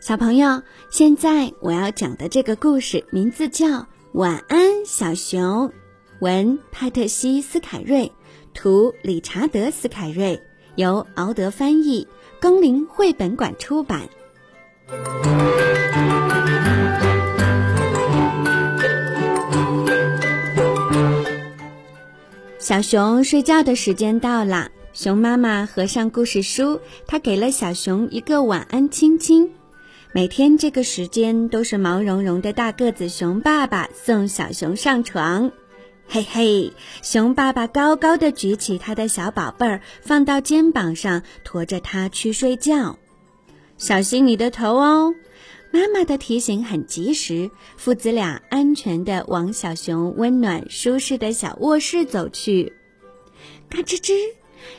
小朋友，现在我要讲的这个故事名字叫《晚安，小熊》，文派特西斯凯瑞，图理查德斯凯瑞，由敖德翻译，更林绘本馆出版。小熊睡觉的时间到了，熊妈妈合上故事书，她给了小熊一个晚安亲亲。每天这个时间都是毛茸茸的大个子熊爸爸送小熊上床，嘿嘿，熊爸爸高高的举起他的小宝贝儿，放到肩膀上，驮着它去睡觉。小心你的头哦！妈妈的提醒很及时，父子俩安全地往小熊温暖舒适的小卧室走去。嘎吱吱，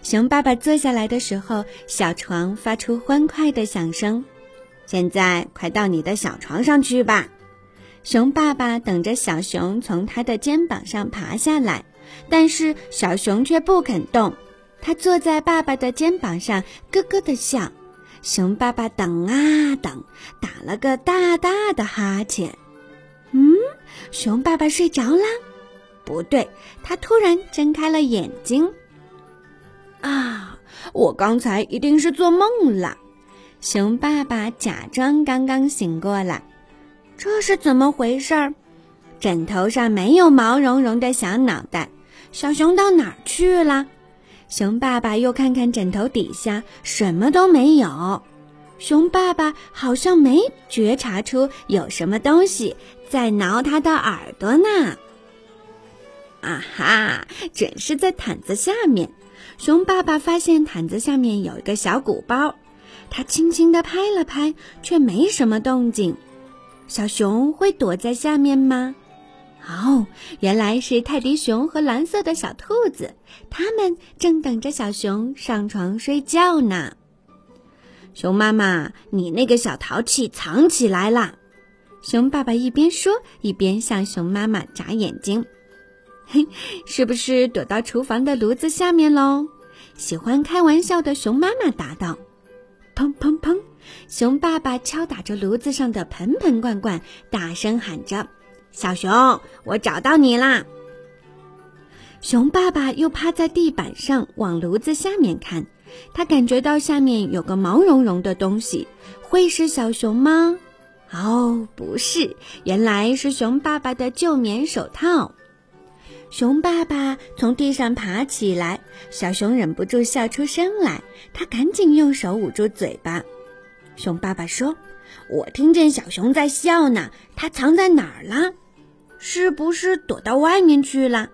熊爸爸坐下来的时候，小床发出欢快的响声。现在快到你的小床上去吧，熊爸爸等着小熊从他的肩膀上爬下来，但是小熊却不肯动，他坐在爸爸的肩膀上咯咯的笑。熊爸爸等啊等，打了个大大的哈欠。嗯，熊爸爸睡着了？不对，他突然睁开了眼睛。啊，我刚才一定是做梦了。熊爸爸假装刚刚醒过来，这是怎么回事儿？枕头上没有毛茸茸的小脑袋，小熊到哪儿去了？熊爸爸又看看枕头底下，什么都没有。熊爸爸好像没觉察出有什么东西在挠他的耳朵呢。啊哈，准是在毯子下面。熊爸爸发现毯子下面有一个小鼓包。他轻轻地拍了拍，却没什么动静。小熊会躲在下面吗？哦，原来是泰迪熊和蓝色的小兔子，他们正等着小熊上床睡觉呢。熊妈妈，你那个小淘气藏起来了。熊爸爸一边说，一边向熊妈妈眨眼睛。嘿，是不是躲到厨房的炉子下面喽？喜欢开玩笑的熊妈妈答道。砰砰砰！熊爸爸敲打着炉子上的盆盆罐罐，大声喊着：“小熊，我找到你啦！”熊爸爸又趴在地板上往炉子下面看，他感觉到下面有个毛茸茸的东西，会是小熊吗？哦，不是，原来是熊爸爸的旧棉手套。熊爸爸从地上爬起来，小熊忍不住笑出声来。他赶紧用手捂住嘴巴。熊爸爸说：“我听见小熊在笑呢，它藏在哪儿了？是不是躲到外面去了？”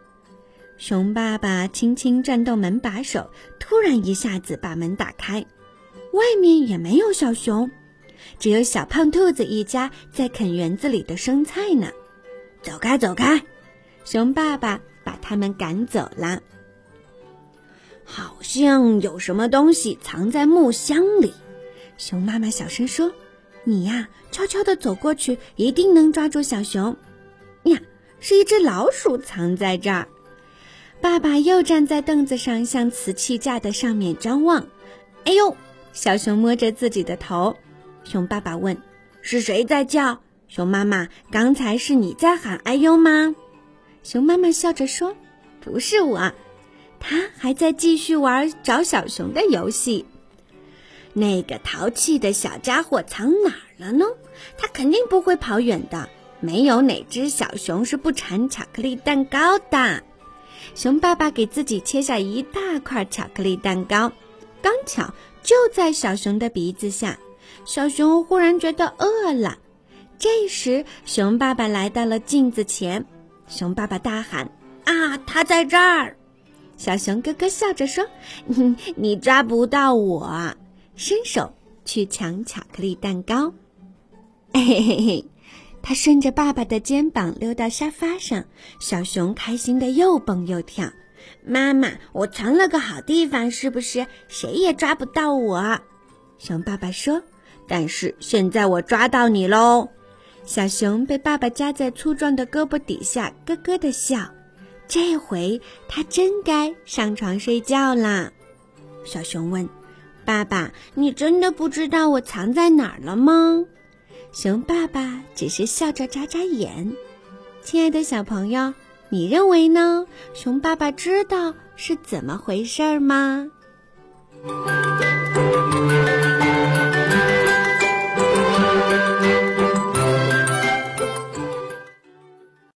熊爸爸轻轻转动门把手，突然一下子把门打开，外面也没有小熊，只有小胖兔子一家在啃园子里的生菜呢。走开，走开！熊爸爸把他们赶走了。好像有什么东西藏在木箱里，熊妈妈小声说：“你呀，悄悄地走过去，一定能抓住小熊。”呀，是一只老鼠藏在这儿。爸爸又站在凳子上，向瓷器架的上面张望。哎呦，小熊摸着自己的头。熊爸爸问：“是谁在叫？”熊妈妈：“刚才是你在喊‘哎呦’吗？”熊妈妈笑着说：“不是我，他还在继续玩找小熊的游戏。那个淘气的小家伙藏哪儿了呢？他肯定不会跑远的。没有哪只小熊是不馋巧克力蛋糕的。”熊爸爸给自己切下一大块巧克力蛋糕，刚巧就在小熊的鼻子下。小熊忽然觉得饿了。这时，熊爸爸来到了镜子前。熊爸爸大喊：“啊，它在这儿！”小熊咯咯笑着说：“ 你抓不到我。”伸手去抢巧克力蛋糕。嘿嘿嘿，他顺着爸爸的肩膀溜到沙发上。小熊开心的又蹦又跳。妈妈，我藏了个好地方，是不是谁也抓不到我？熊爸爸说：“但是现在我抓到你喽！”小熊被爸爸夹在粗壮的胳膊底下，咯咯的笑。这回它真该上床睡觉啦。小熊问：“爸爸你真的不知道我藏在哪儿了吗？熊爸爸只是笑着眨眨眼。亲爱的小朋友你认为呢？熊爸爸知道是怎么回事儿吗？